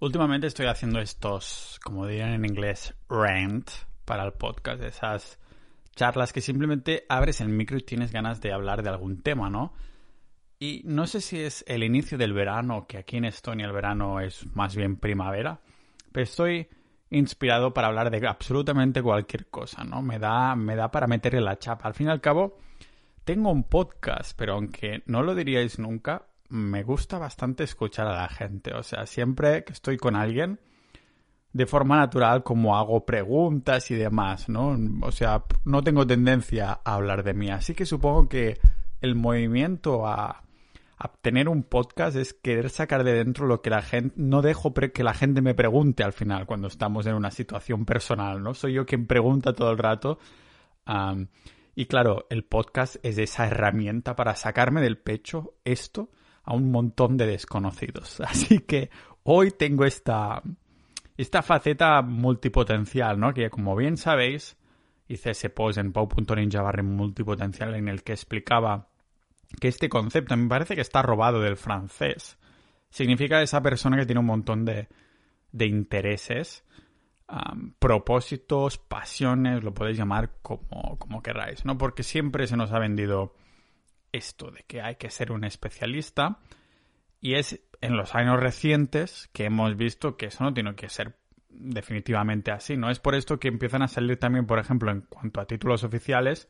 Últimamente estoy haciendo estos, como dirían en inglés, rant para el podcast, esas charlas que simplemente abres el micro y tienes ganas de hablar de algún tema, ¿no? Y no sé si es el inicio del verano, que aquí en Estonia el verano es más bien primavera, pero estoy inspirado para hablar de absolutamente cualquier cosa, ¿no? Me da, me da para meterle la chapa. Al fin y al cabo, tengo un podcast, pero aunque no lo diríais nunca, me gusta bastante escuchar a la gente. O sea, siempre que estoy con alguien, de forma natural, como hago preguntas y demás, ¿no? O sea, no tengo tendencia a hablar de mí. Así que supongo que el movimiento a, tener un podcast es querer sacar de dentro lo que la gente... No dejo que la gente me pregunte al final cuando estamos en una situación personal, ¿no? Soy yo quien pregunta todo el rato. y claro, el podcast es esa herramienta para sacarme del pecho esto a un montón de desconocidos. Así que hoy tengo esta, esta faceta multipotencial, ¿no? Que como bien sabéis, hice ese post en pau.ninja barra multipotencial en el que explicaba que este concepto me parece que está robado del francés. Significa esa persona que tiene un montón de, de intereses, propósitos, pasiones, lo podéis llamar como, como queráis, ¿no? Porque siempre se nos ha vendido esto de que hay que ser un especialista y es en los años recientes que hemos visto que eso no tiene que ser definitivamente así, ¿no? Es por esto que empiezan a salir también, por ejemplo, en cuanto a títulos oficiales,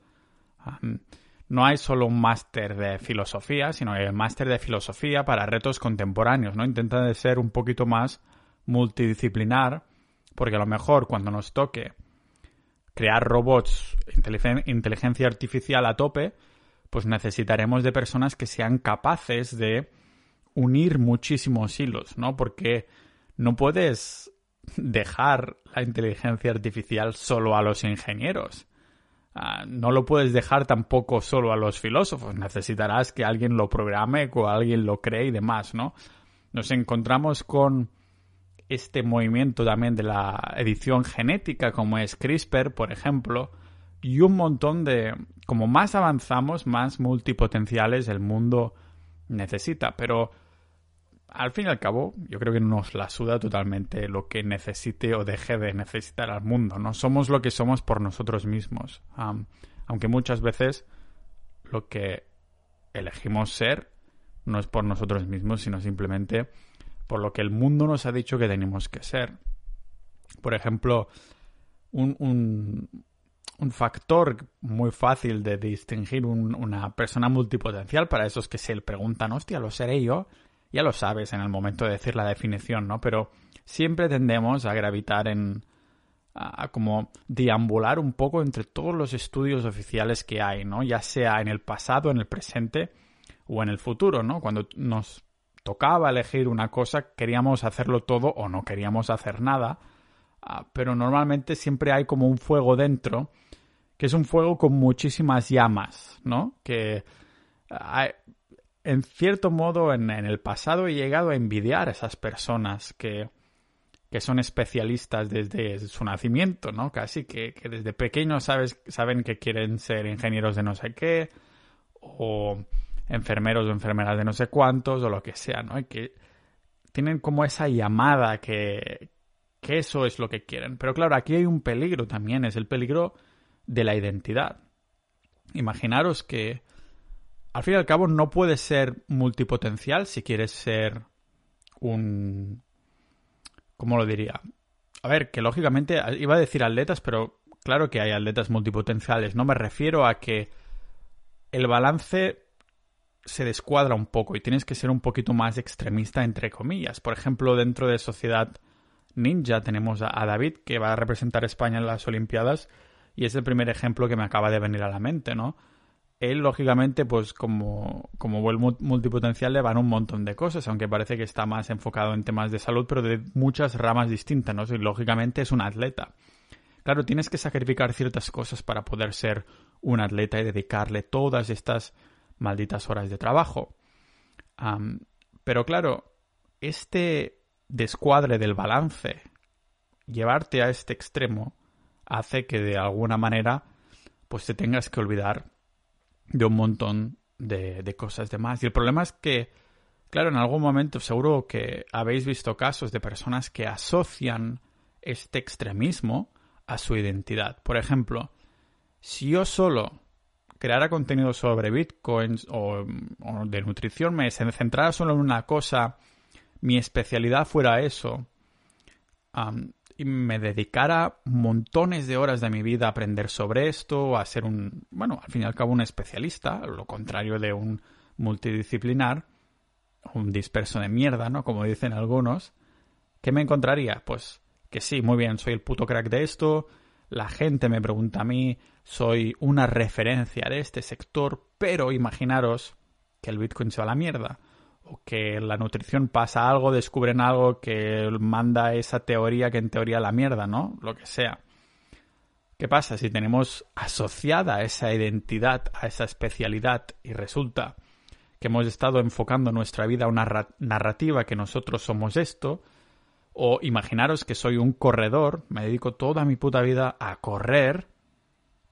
no hay solo un máster de filosofía, sino el máster de filosofía para retos contemporáneos, ¿no? Intenta de ser un poquito más multidisciplinar, porque a lo mejor cuando nos toque crear robots, inteligencia artificial a tope, pues necesitaremos de personas que sean capaces de unir muchísimos hilos, ¿no? Porque no puedes dejar la inteligencia artificial solo a los ingenieros. Ah, no lo puedes dejar tampoco solo a los filósofos. Necesitarás que alguien lo programe, o alguien lo cree y demás, ¿no? Nos encontramos con este movimiento también de la edición genética, como es CRISPR, por ejemplo, y un montón de... Como más avanzamos, más multipotenciales el mundo necesita, pero al fin y al cabo, yo creo que nos la suda totalmente lo que necesite o deje de necesitar al mundo, ¿no? Somos lo que somos por nosotros mismos. aunque muchas veces lo que elegimos ser no es por nosotros mismos, sino simplemente por lo que el mundo nos ha dicho que tenemos que ser. Por ejemplo, un, factor muy fácil de distinguir una persona multipotencial para esos que se preguntan, hostia, ¿lo seré yo? Ya lo sabes en el momento de decir la definición, ¿no? Pero siempre tendemos a gravitar en... a, como deambular un poco entre todos los estudios oficiales que hay, ¿no? Ya sea en el pasado, en el presente o en el futuro, ¿no? Cuando nos tocaba elegir una cosa, queríamos hacerlo todo o no queríamos hacer nada, ah, pero normalmente siempre hay como un fuego dentro que es un fuego con muchísimas llamas, ¿no? Que en cierto modo en, el pasado he llegado a envidiar a esas personas que, que son especialistas desde su nacimiento, ¿no? Casi que, que desde pequeños sabes, saben que quieren ser ingenieros de no sé qué, o enfermeros o enfermeras de no sé cuántos, o lo que sea, ¿no? Y que tienen como esa llamada que, que eso es lo que quieren. Pero claro, aquí hay un peligro también, es el peligro de la identidad. Imaginaros que al fin y al cabo no puedes ser multipotencial si quieres ser un... ¿Cómo lo diría? A ver, que lógicamente iba a decir atletas, pero claro que hay atletas multipotenciales. No me refiero a que el balance se descuadra un poco y tienes que ser un poquito más extremista, entre comillas. Por ejemplo, dentro de Sociedad Ninja tenemos a David, que va a representar a España en las Olimpiadas y es el primer ejemplo que me acaba de venir a la mente, ¿no? Él, lógicamente, pues como, como buen multipotencial le van un montón de cosas, aunque parece que está más enfocado en temas de salud, pero de muchas ramas distintas, ¿no? Y lógicamente es un atleta. Claro, tienes que sacrificar ciertas cosas para poder ser un atleta y dedicarle todas estas malditas horas de trabajo. pero claro, este descuadre del balance, llevarte a este extremo, hace que de alguna manera pues te tengas que olvidar de un montón de, cosas demás. Y el problema es que Claro, en algún momento seguro que habéis visto casos de personas que asocian este extremismo a su identidad. Por ejemplo, si yo solo creara contenido sobre bitcoins o, de nutrición, me centrara solo en una cosa, mi especialidad fuera eso, y me dedicara montones de horas de mi vida a aprender sobre esto, a ser un, bueno, al fin y al cabo un especialista, lo contrario de un multidisciplinar, un disperso de mierda, ¿no? Como dicen algunos, ¿qué me encontraría? Pues que sí, muy bien, soy el puto crack de esto, la gente me pregunta a mí, soy una referencia de este sector, pero imaginaros que el Bitcoin se va a la mierda, o que la nutrición pasa algo, descubren algo que manda esa teoría que en teoría la mierda, ¿no? Lo que sea. ¿Qué pasa si tenemos asociada esa identidad a esa especialidad y resulta que hemos estado enfocando nuestra vida a una narrativa que nosotros somos esto? O imaginaros que soy un corredor, me dedico toda mi puta vida a correr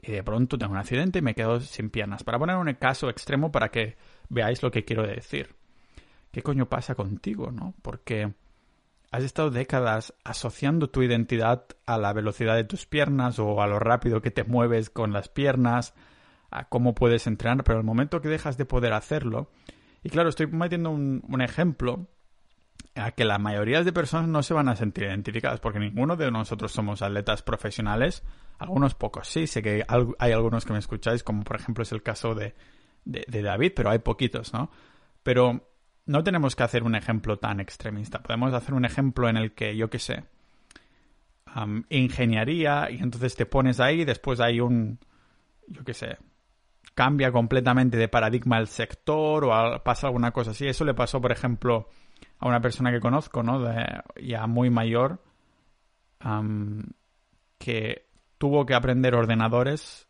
y de pronto tengo un accidente y me quedo sin piernas. Para poner un caso extremo para que veáis lo que quiero decir. ¿Qué coño pasa contigo, no? Porque has estado décadas asociando tu identidad a la velocidad de tus piernas o a lo rápido que te mueves con las piernas, a cómo puedes entrenar, pero el momento que dejas de poder hacerlo, y claro, estoy metiendo un, ejemplo a que la mayoría de personas no se van a sentir identificadas, porque ninguno de nosotros somos atletas profesionales, algunos pocos sí, sé que hay algunos que me escucháis, como por ejemplo es el caso de, de, David, pero hay poquitos, ¿no? Pero no tenemos que hacer un ejemplo tan extremista, podemos hacer un ejemplo en el que, yo qué sé, ingeniería, y entonces te pones ahí, después hay un, yo qué sé, cambia completamente de paradigma el sector o pasa alguna cosa así. Eso le pasó, por ejemplo, a una persona que conozco, ¿no? ya muy mayor, que tuvo que aprender ordenadores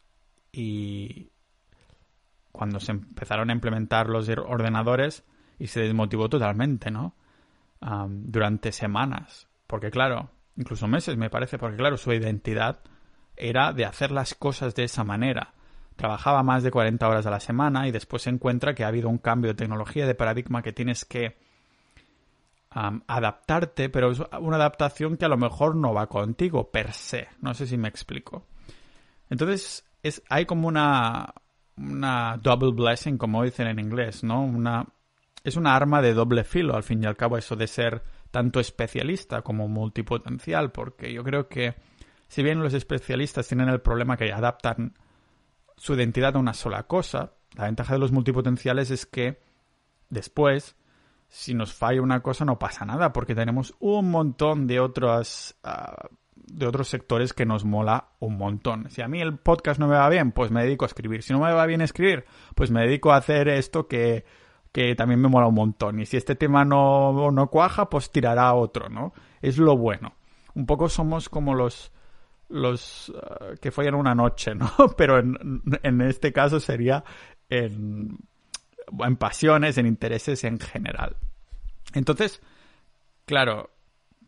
y cuando se empezaron a implementar los ordenadores y se desmotivó totalmente, ¿no? durante semanas. Porque claro, incluso meses me parece, porque claro, su identidad era de hacer las cosas de esa manera. Trabajaba más de 40 horas a la semana y después se encuentra que ha habido un cambio de tecnología, de paradigma que tienes que adaptarte, pero es una adaptación que a lo mejor no va contigo per se. No sé si me explico. Entonces, es, hay como una, una double blessing, como dicen en inglés, ¿no? Una, es una arma de doble filo, al fin y al cabo, eso de ser tanto especialista como multipotencial, porque yo creo que si bien los especialistas tienen el problema que adaptan su identidad a una sola cosa, la ventaja de los multipotenciales es que después si nos falla una cosa no pasa nada porque tenemos un montón de otros ah, de otros sectores que nos mola un montón. Si a mí el podcast no me va bien, pues me dedico a escribir. Si no me va bien escribir, pues me dedico a hacer esto que, que también me mola un montón. Y si este tema no, no cuaja, pues tirará a otro, ¿no? Es lo bueno. Un poco somos como los los ah, que follan una noche, ¿no? Pero en, en este caso sería en en pasiones, en intereses en general. Entonces, claro,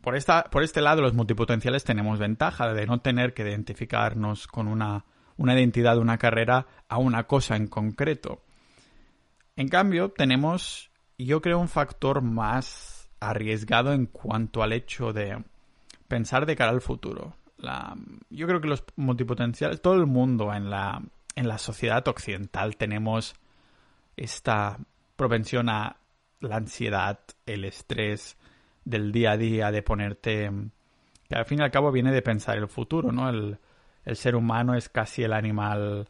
por, esta, por este lado los multipotenciales tenemos ventaja de no tener que identificarnos con una, una identidad, una carrera a una cosa en concreto. En cambio, tenemos, yo creo, un factor más arriesgado en cuanto al hecho de pensar de cara al futuro. La, yo creo que los multipotenciales, todo el mundo en la, en la sociedad occidental tenemos esta propensión a la ansiedad, el estrés del día a día, de ponerte... que al fin y al cabo viene de pensar el futuro, ¿no? El, ser humano es casi el animal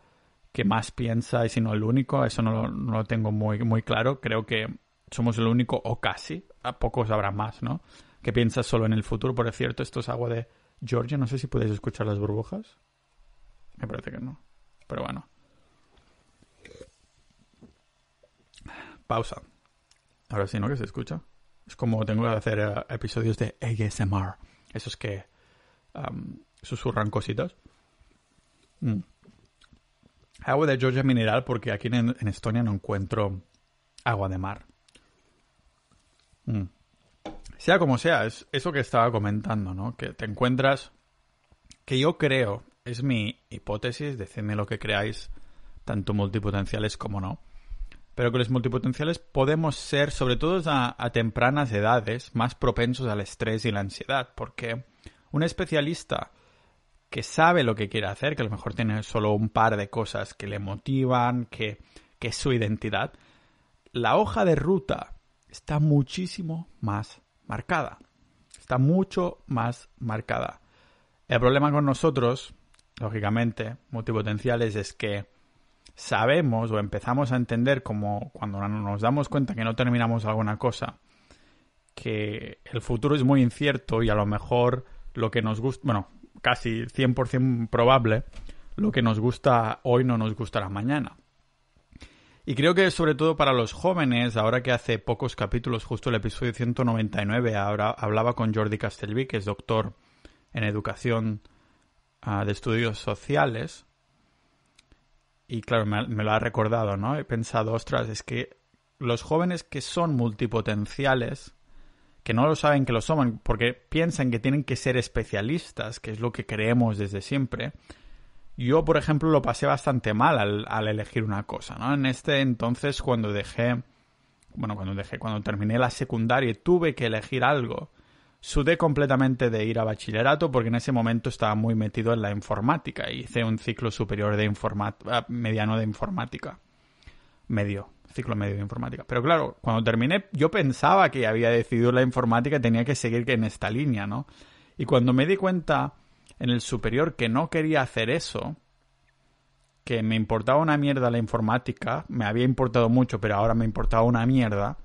que más piensa y si no el único, eso no, lo tengo muy, muy claro, creo que somos el único o casi, a pocos habrá más, ¿no? Que piensa solo en el futuro, por cierto, esto es agua de Georgia, no sé si puedes escuchar las burbujas. Me parece que no, pero bueno. pausa. Ahora sí, ¿no? Que se escucha. Es como tengo que hacer eh, episodios de ASMR. Esos que susurran cositas. Mm. Agua de Georgia mineral porque aquí en, Estonia no encuentro agua de mar. Mm. Sea como sea, es eso que estaba comentando, ¿no? Que te encuentras... Que yo creo, es mi hipótesis, decidme lo que creáis, tanto multipotenciales como no pero que los multipotenciales podemos ser, sobre todo a, a tempranas edades, más propensos al estrés y la ansiedad, porque un especialista que sabe lo que quiere hacer, que a lo mejor tiene solo un par de cosas que le motivan, que, que es su identidad, la hoja de ruta está muchísimo más marcada. Está mucho más marcada. El problema con nosotros, lógicamente, multipotenciales, es que sabemos o empezamos a entender como cuando nos damos cuenta que no terminamos alguna cosa, que el futuro es muy incierto y a lo mejor lo que nos gusta, bueno, casi 100% probable, lo que nos gusta hoy no nos gustará mañana. Y creo que sobre todo para los jóvenes, ahora que hace pocos capítulos, justo el episodio 199, ahora hablaba con Jordi Castelví, que es doctor en educación ah, de estudios sociales. Y claro, me, me, lo ha recordado, ¿no? He pensado, ostras, es que los jóvenes que son multipotenciales que no lo saben que lo son, porque piensan que tienen que ser especialistas, que es lo que creemos desde siempre. Yo, por ejemplo, lo pasé bastante mal al, elegir una cosa, ¿no? En este entonces, cuando dejé, bueno, cuando dejé, cuando terminé la secundaria y tuve que elegir algo, sudé completamente de ir a bachillerato porque en ese momento estaba muy metido en la informática. Hice un ciclo superior de informática, mediano de informática. Medio, ciclo medio de informática. Pero claro, cuando terminé, yo pensaba que había decidido la informática y tenía que seguir en esta línea, ¿no? Y cuando me di cuenta en el superior que no quería hacer eso, que me importaba una mierda la informática, me había importado mucho, pero ahora me importaba una mierda,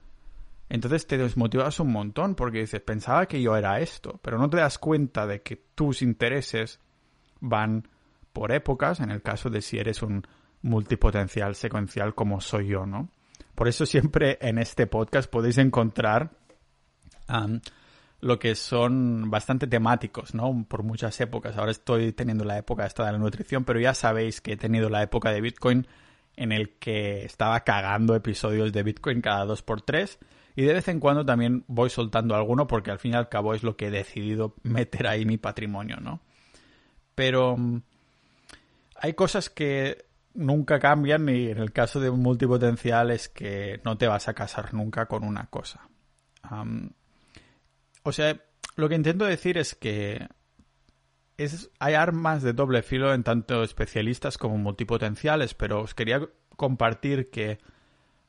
entonces te desmotivas un montón porque dices, pensaba que yo era esto, pero no te das cuenta de que tus intereses van por épocas, en el caso de si eres un multipotencial secuencial como soy yo, ¿no? Por eso siempre en este podcast podéis encontrar lo que son bastante temáticos, ¿no? Por muchas épocas. Ahora estoy teniendo la época esta de la nutrición, pero ya sabéis que he tenido la época de Bitcoin en el que estaba cagando episodios de Bitcoin cada dos por tres. Y de vez en cuando también voy soltando alguno porque al fin y al cabo es lo que he decidido meter ahí mi patrimonio, ¿no? Pero mm, hay cosas que nunca cambian y en el caso de un multipotencial es que no te vas a casar nunca con una cosa. o sea, lo que intento decir es que es, hay armas de doble filo en tanto especialistas como multipotenciales, pero os quería compartir que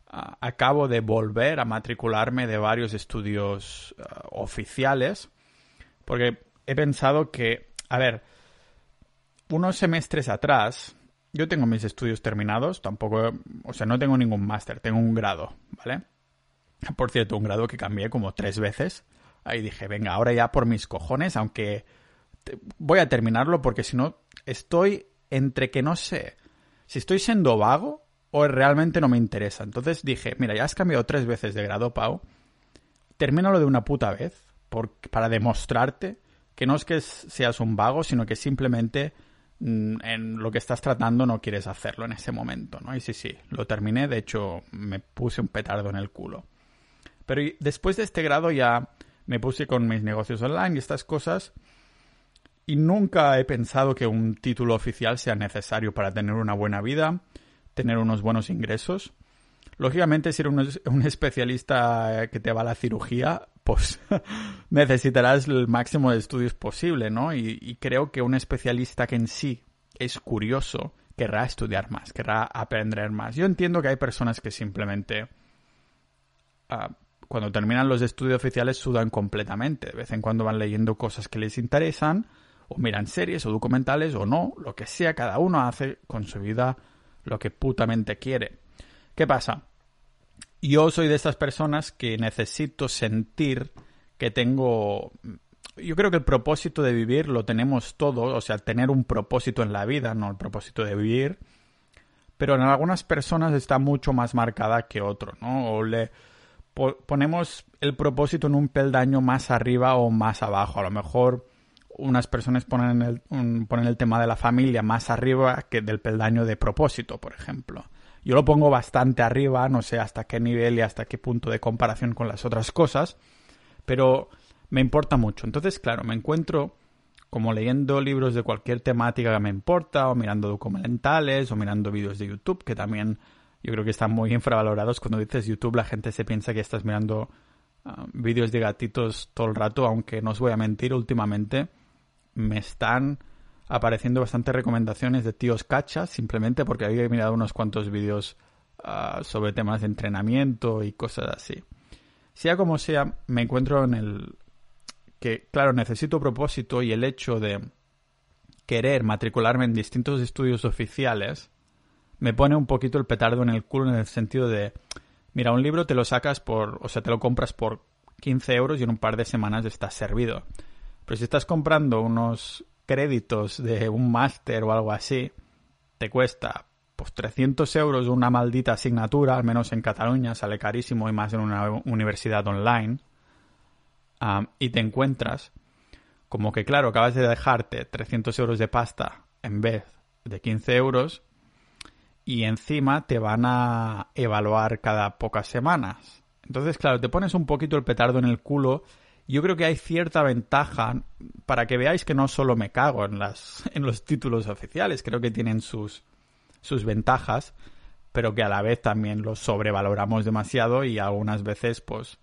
acabo de volver a matricularme de varios estudios oficiales porque he pensado que, a ver, unos semestres atrás yo tengo mis estudios terminados, tampoco, o sea, no tengo ningún máster, tengo un grado, ¿vale? Por cierto, un grado que cambié como tres veces. Ahí dije, venga, ahora ya por mis cojones, aunque voy a terminarlo porque si no, estoy entre que no sé si estoy siendo vago o realmente no me interesa. Entonces dije, mira, ya has cambiado tres veces de grado, Pau, termínalo de una puta vez para demostrarte que no es que seas un vago, sino que simplemente en lo que estás tratando no quieres hacerlo en ese momento, ¿no? Y sí, sí, lo terminé, de hecho me puse un petardo en el culo. Pero después de este grado ya me puse con mis negocios online y estas cosas y nunca he pensado que un título oficial sea necesario para tener una buena vida, tener unos buenos ingresos. Lógicamente, si eres un, especialista que te va a la cirugía, pues necesitarás el máximo de estudios posible, ¿no? Y, creo que un especialista que en sí es curioso querrá estudiar más, querrá aprender más. Yo entiendo que hay personas que simplemente ah, cuando terminan los estudios oficiales sudan completamente. De vez en cuando van leyendo cosas que les interesan, o miran series o documentales o no, lo que sea, cada uno hace con su vida lo que putamente quiere. ¿Qué pasa? Yo soy de esas personas que necesito sentir que tengo... Yo creo que el propósito de vivir lo tenemos todos, o sea, tener un propósito en la vida, no el propósito de vivir, pero en algunas personas está mucho más marcada que otro, ¿no? O le ponemos el propósito en un peldaño más arriba o más abajo. A lo mejor unas personas ponen el, ponen el tema de la familia más arriba que del peldaño de propósito, por ejemplo. Yo lo pongo bastante arriba, no sé hasta qué nivel y hasta qué punto de comparación con las otras cosas, pero me importa mucho. Entonces, claro, me encuentro como leyendo libros de cualquier temática que me importa, o mirando documentales, o mirando vídeos de YouTube, que también yo creo que están muy infravalorados. Cuando dices YouTube, la gente se piensa que estás mirando ah, vídeos de gatitos todo el rato, aunque no os voy a mentir, últimamente me están apareciendo bastantes recomendaciones de tíos cachas, simplemente porque había mirado unos cuantos vídeos ah, sobre temas de entrenamiento y cosas así. Sea como sea, me encuentro en el que, claro, necesito propósito y el hecho de querer matricularme en distintos estudios oficiales me pone un poquito el petardo en el culo en el sentido de, mira, un libro te lo sacas por, o sea, te lo compras por 15 euros y en un par de semanas estás servido. Pero si estás comprando unos créditos de un máster o algo así, te cuesta pues 300 euros una maldita asignatura, al menos en Cataluña sale carísimo y más en una universidad online, y te encuentras como que, claro, acabas de dejarte 300 euros de pasta en vez de 15 euros y encima te van a evaluar cada pocas semanas. Entonces, claro, te pones un poquito el petardo en el culo. Yo creo que hay cierta ventaja para que veáis que no solo me cago en, las, en los títulos oficiales, creo que tienen sus, sus ventajas, pero que a la vez también los sobrevaloramos demasiado y algunas veces, pues,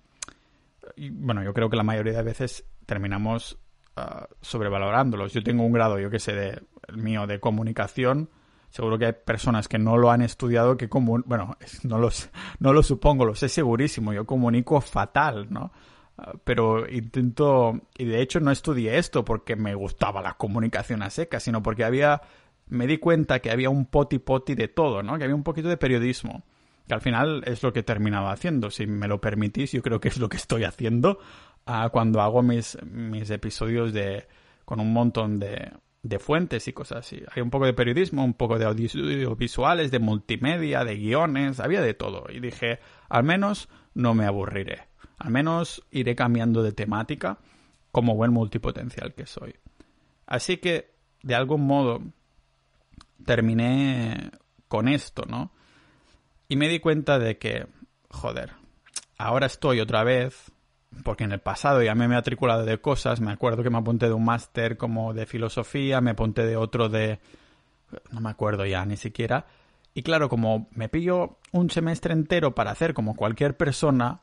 bueno, yo creo que la mayoría de veces terminamos uh, sobrevalorándolos. Yo tengo un grado, yo que sé, de, el mío de comunicación Seguro que hay personas que no lo han estudiado que bueno, no, los, no lo supongo, lo sé segurísimo, yo comunico fatal, ¿no? Pero intento, y de hecho no estudié esto porque me gustaba la comunicación a seca, sino porque había, me di cuenta que había un poti poti de todo, ¿no? Que había un poquito de periodismo, que al final es lo que terminaba haciendo, si me lo permitís, yo creo que es lo que estoy haciendo uh, cuando hago mis, mis episodios de, con un montón de, de fuentes y cosas así. Hay un poco de periodismo, un poco de audiovisuales, de multimedia, de guiones, había de todo. Y dije, al menos no me aburriré. Al menos iré cambiando de temática como buen multipotencial que soy. Así que, de algún modo, terminé con esto, ¿no? Y me di cuenta de que, joder, ahora estoy otra vez porque en el pasado ya me he matriculado de cosas, me acuerdo que me apunté de un máster como de filosofía, me apunté de otro de... no me acuerdo ya ni siquiera. Y claro, como me pillo un semestre entero para hacer como cualquier persona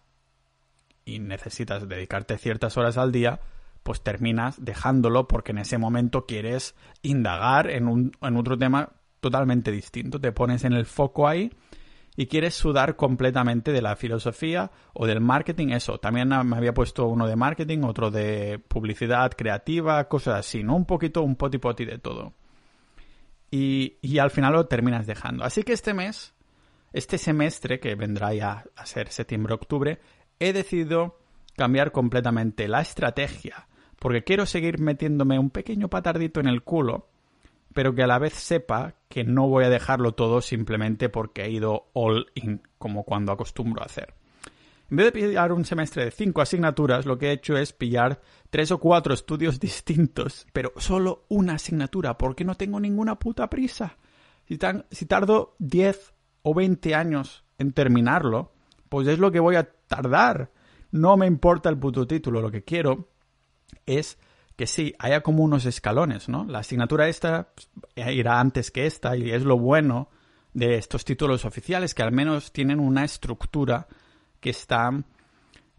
y necesitas dedicarte ciertas horas al día, pues terminas dejándolo porque en ese momento quieres indagar en, un, en otro tema totalmente distinto. Te pones en el foco ahí y quieres sudar completamente de la filosofía o del marketing, eso. También me había puesto uno de marketing, otro de publicidad creativa, cosas así, ¿no? Un poquito, un poti poti de todo. Y, y al final lo terminas dejando. Así que este mes, este semestre, que vendrá ya a ser septiembre-octubre, he decidido cambiar completamente la estrategia, porque quiero seguir metiéndome un pequeño patardito en el culo pero que a la vez sepa que no voy a dejarlo todo simplemente porque he ido all in, como cuando acostumbro a hacer. En vez de pillar un semestre de cinco asignaturas, lo que he hecho es pillar tres o cuatro estudios distintos, pero solo una asignatura, porque no tengo ninguna puta prisa. Si, si tardo 10 o 20 años en terminarlo, pues es lo que voy a tardar. No me importa el puto título, lo que quiero es que sí, haya como unos escalones, ¿no? La asignatura esta irá antes que esta y es lo bueno de estos títulos oficiales que al menos tienen una estructura que está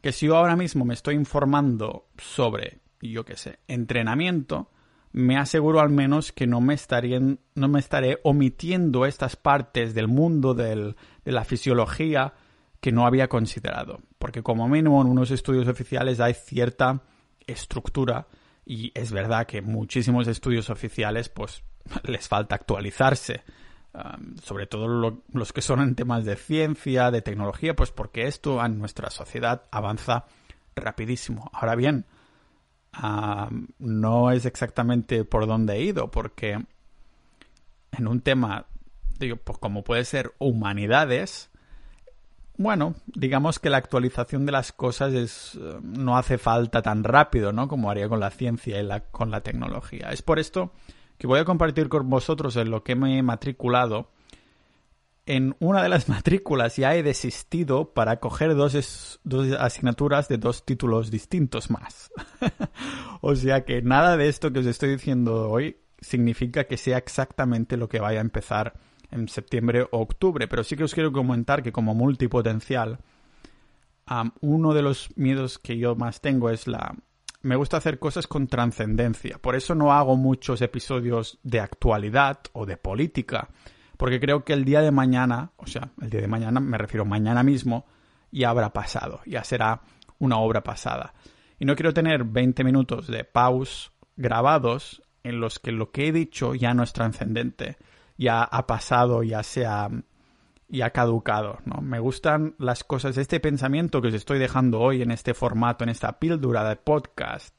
que si yo ahora mismo me estoy informando sobre yo qué sé, entrenamiento, me aseguro al menos que no me estaría, no me estaré omitiendo estas partes del mundo del, de la fisiología que no había considerado, porque como mínimo en unos estudios oficiales hay cierta estructura y es verdad que muchísimos estudios oficiales pues les falta actualizarse. sobre todo los que son en temas de ciencia, de tecnología, pues porque esto en nuestra sociedad avanza rapidísimo. Ahora bien, no es exactamente por donde he ido, porque en un tema, digo, pues como puede ser humanidades, bueno, digamos que la actualización de las cosas es, eh, no hace falta tan rápido, ¿no? Como haría con la ciencia y la, con la tecnología. Es por esto que voy a compartir con vosotros en lo que me he matriculado. En una de las matrículas ya he desistido para coger dos, dos asignaturas de dos títulos distintos más. o sea que nada de esto que os estoy diciendo hoy significa que sea exactamente lo que vaya a empezar en septiembre o octubre. Pero sí que os quiero comentar que como multipotencial, uno de los miedos que yo más tengo es la... Me gusta hacer cosas con trascendencia. Por eso no hago muchos episodios de actualidad o de política. Porque creo que el día de mañana, o sea, el día de mañana me refiero mañana mismo, ya habrá pasado. Ya será una obra pasada. Y no quiero tener 20 minutos de pause grabados en los que lo que he dicho ya no es trascendente, ya ha pasado, ya se ha, ya ha caducado, ¿no? Me gustan las cosas, este pensamiento que os estoy dejando hoy en este formato, en esta píldora de podcast,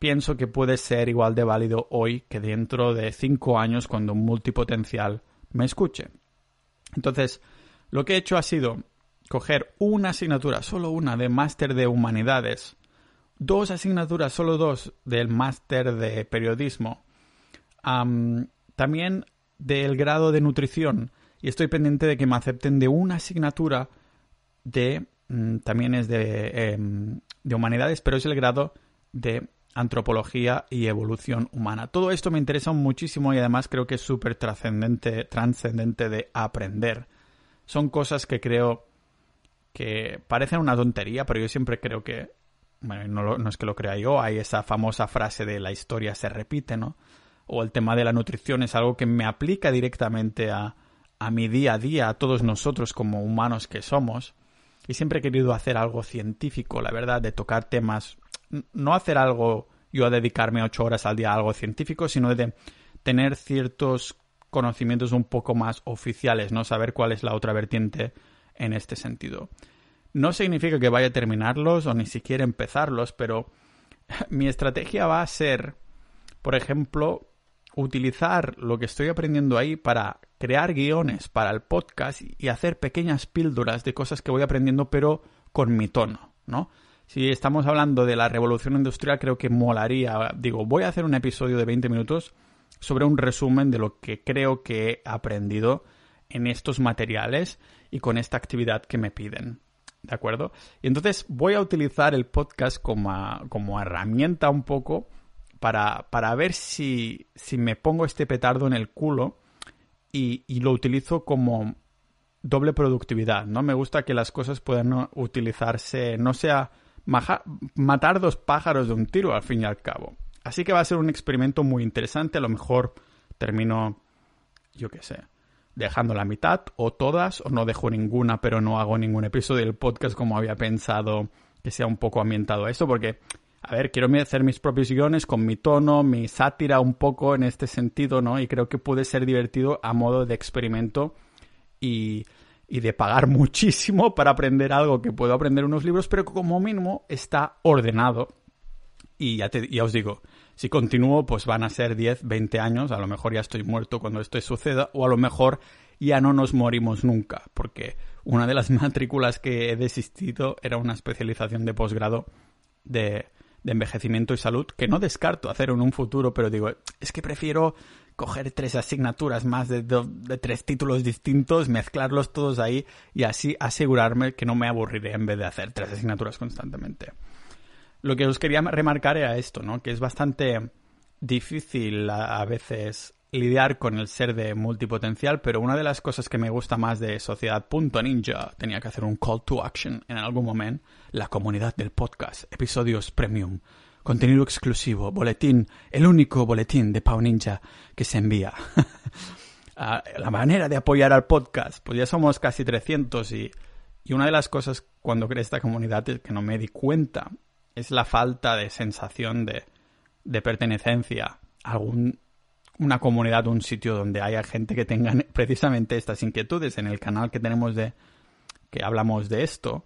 pienso que puede ser igual de válido hoy que dentro de cinco años cuando un multipotencial me escuche. Entonces, lo que he hecho ha sido coger una asignatura, solo una, de máster de humanidades, dos asignaturas, solo dos, del máster de periodismo, también del grado de nutrición, y estoy pendiente de que me acepten de una asignatura de, mm, también es de, em, de humanidades, pero es el grado de antropología y evolución humana. Todo esto me interesa muchísimo y además creo que es súper trascendente, trascendente de aprender. Son cosas que creo que parecen una tontería, pero yo siempre creo que bueno, no, es que lo crea yo, hay esa famosa frase de la historia se repite, ¿no? O el tema de la nutrición es algo que me aplica directamente a, a mi día a día, a todos nosotros como humanos que somos. Y siempre he querido hacer algo científico, la verdad, de tocar temas, no hacer algo, yo a dedicarme ocho horas al día a algo científico, sino de tener ciertos conocimientos un poco más oficiales, ¿no? Saber cuál es la otra vertiente en este sentido. No significa que vaya a terminarlos o ni siquiera empezarlos, pero mi estrategia va a ser, por ejemplo, utilizar lo que estoy aprendiendo ahí para crear guiones para el podcast y hacer pequeñas píldoras de cosas que voy aprendiendo, pero con mi tono, ¿no? Si estamos hablando de la revolución industrial, creo que molaría. Digo, voy a hacer un episodio de 20 minutos sobre un resumen de lo que creo que he aprendido en estos materiales y con esta actividad que me piden. ¿De acuerdo? Y entonces voy a utilizar el podcast como, como herramienta un poco para, para ver si, si, me pongo este petardo en el culo y, y, lo utilizo como doble productividad, ¿no? Me gusta que las cosas puedan utilizarse, no sea matar dos pájaros de un tiro al fin y al cabo. Así que va a ser un experimento muy interesante, a lo mejor termino, yo qué sé, dejando la mitad o todas o no dejo ninguna pero no hago ningún episodio del podcast como había pensado que sea un poco ambientado a esto porque a ver, quiero hacer mis propios guiones con mi tono, mi sátira un poco en este sentido, ¿no? Y creo que puede ser divertido a modo de experimento y, de pagar muchísimo para aprender algo que puedo aprender unos libros, pero como mínimo está ordenado. Y ya, te, ya os digo, si continúo, pues van a ser 10, 20 años, a lo mejor ya estoy muerto cuando esto suceda, o a lo mejor ya no nos morimos nunca, porque una de las matrículas que he desistido era una especialización de posgrado de, envejecimiento y salud, que no descarto hacer en un futuro, pero digo, es que prefiero coger tres asignaturas más de, de, tres títulos distintos, mezclarlos todos ahí y así asegurarme que no me aburriré en vez de hacer tres asignaturas constantemente. Lo que os quería remarcar era esto, ¿no? Que es bastante difícil a, veces lidiar con el ser de multipotencial, pero una de las cosas que me gusta más de Sociedad.ninja, tenía que hacer un call to action en algún momento, la comunidad del podcast, episodios premium, contenido exclusivo, boletín, el único boletín de Pau Ninja que se envía. Ah, la manera de apoyar al podcast, pues ya somos casi 300 y, y una de las cosas cuando creé esta comunidad es que no me di cuenta es la falta de sensación de, de pertenecencia a algún, una comunidad, un sitio donde haya gente que tenga precisamente estas inquietudes. En el canal que tenemos de que hablamos de esto,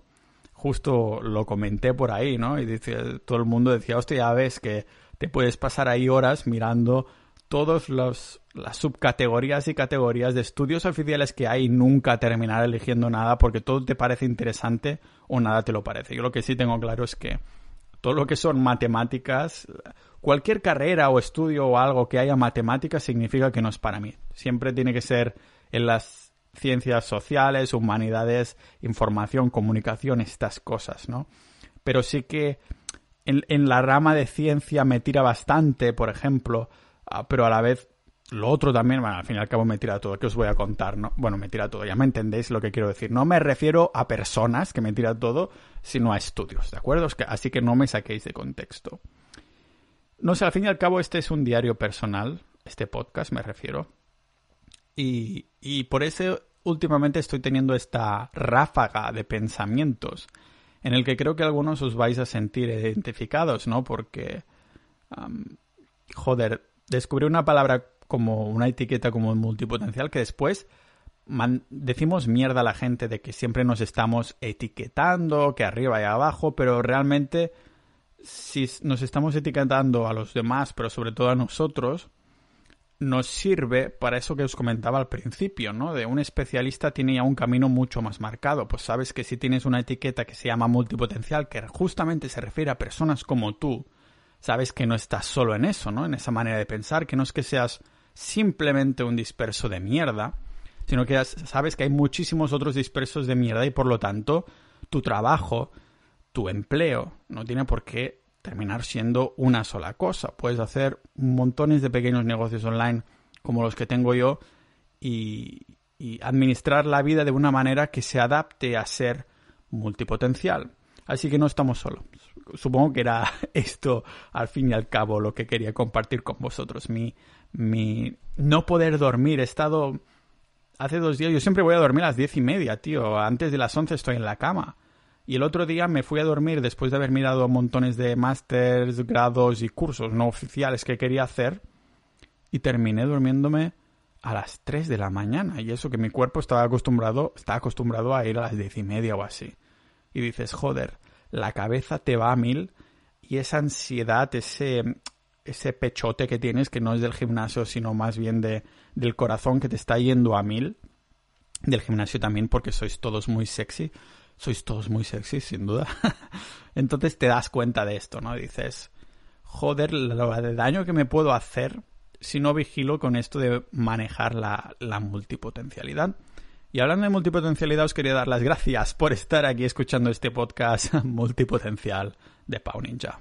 justo lo comenté por ahí, ¿no? Y dice, todo el mundo decía, hostia, ya ves que te puedes pasar ahí horas mirando todas las subcategorías y categorías de estudios oficiales que hay y nunca terminar eligiendo nada porque todo te parece interesante o nada te lo parece. Yo lo que sí tengo claro es que todo lo que son matemáticas, cualquier carrera o estudio o algo que haya matemáticas significa que no es para mí. Siempre tiene que ser en las ciencias sociales, humanidades, información, comunicación, estas cosas, ¿no? Pero sí que en, la rama de ciencia me tira bastante, por ejemplo, ah, pero a la vez lo otro también, bueno, al fin y al cabo me tira todo, que os voy a contar, ¿no? Bueno, me tira todo, ya me entendéis lo que quiero decir. No me refiero a personas que me tira todo, sino a estudios, ¿de acuerdo? Así que no me saquéis de contexto. No sé, al fin y al cabo este es un diario personal, este podcast me refiero. Y, y por eso últimamente estoy teniendo esta ráfaga de pensamientos en el que creo que algunos os vais a sentir identificados, ¿no? Porque, joder, descubrí una palabra como una etiqueta como multipotencial que después decimos mierda a la gente de que siempre nos estamos etiquetando, que arriba y abajo, pero realmente si nos estamos etiquetando a los demás, pero sobre todo a nosotros, nos sirve para eso que os comentaba al principio, ¿no? De un especialista tiene ya un camino mucho más marcado. Pues sabes que si tienes una etiqueta que se llama multipotencial, que justamente se refiere a personas como tú, sabes que no estás solo en eso, ¿no? En esa manera de pensar, que no es que seas simplemente un disperso de mierda, sino que sabes que hay muchísimos otros dispersos de mierda y por lo tanto tu trabajo, tu empleo, no tiene por qué terminar siendo una sola cosa. Puedes hacer montones de pequeños negocios online como los que tengo yo y, administrar la vida de una manera que se adapte a ser multipotencial. Así que no estamos solos. Supongo que era esto, al fin y al cabo, lo que quería compartir con vosotros. Mi, mi no poder dormir. He estado hace dos días. Yo siempre voy a dormir a las diez y media, tío. Antes de las once estoy en la cama. Y el otro día me fui a dormir después de haber mirado montones de másters, grados y cursos no oficiales que quería hacer. Y terminé durmiéndome a las 3 de la mañana. Y eso que mi cuerpo estaba acostumbrado, está acostumbrado a ir a las diez y media o así. Y dices, joder, la cabeza te va a mil y esa ansiedad, ese, ese pechote que tienes, que no es del gimnasio, sino más bien de, del corazón que te está yendo a mil. Del gimnasio también, porque sois todos muy sexy sois todos muy sexy, sin duda. Entonces te das cuenta de esto, ¿no? Dices, joder, lo de daño que me puedo hacer si no vigilo con esto de manejar la, la multipotencialidad. Y hablando de multipotencialidad, os quería dar las gracias por estar aquí escuchando este podcast multipotencial de Pau Ninja.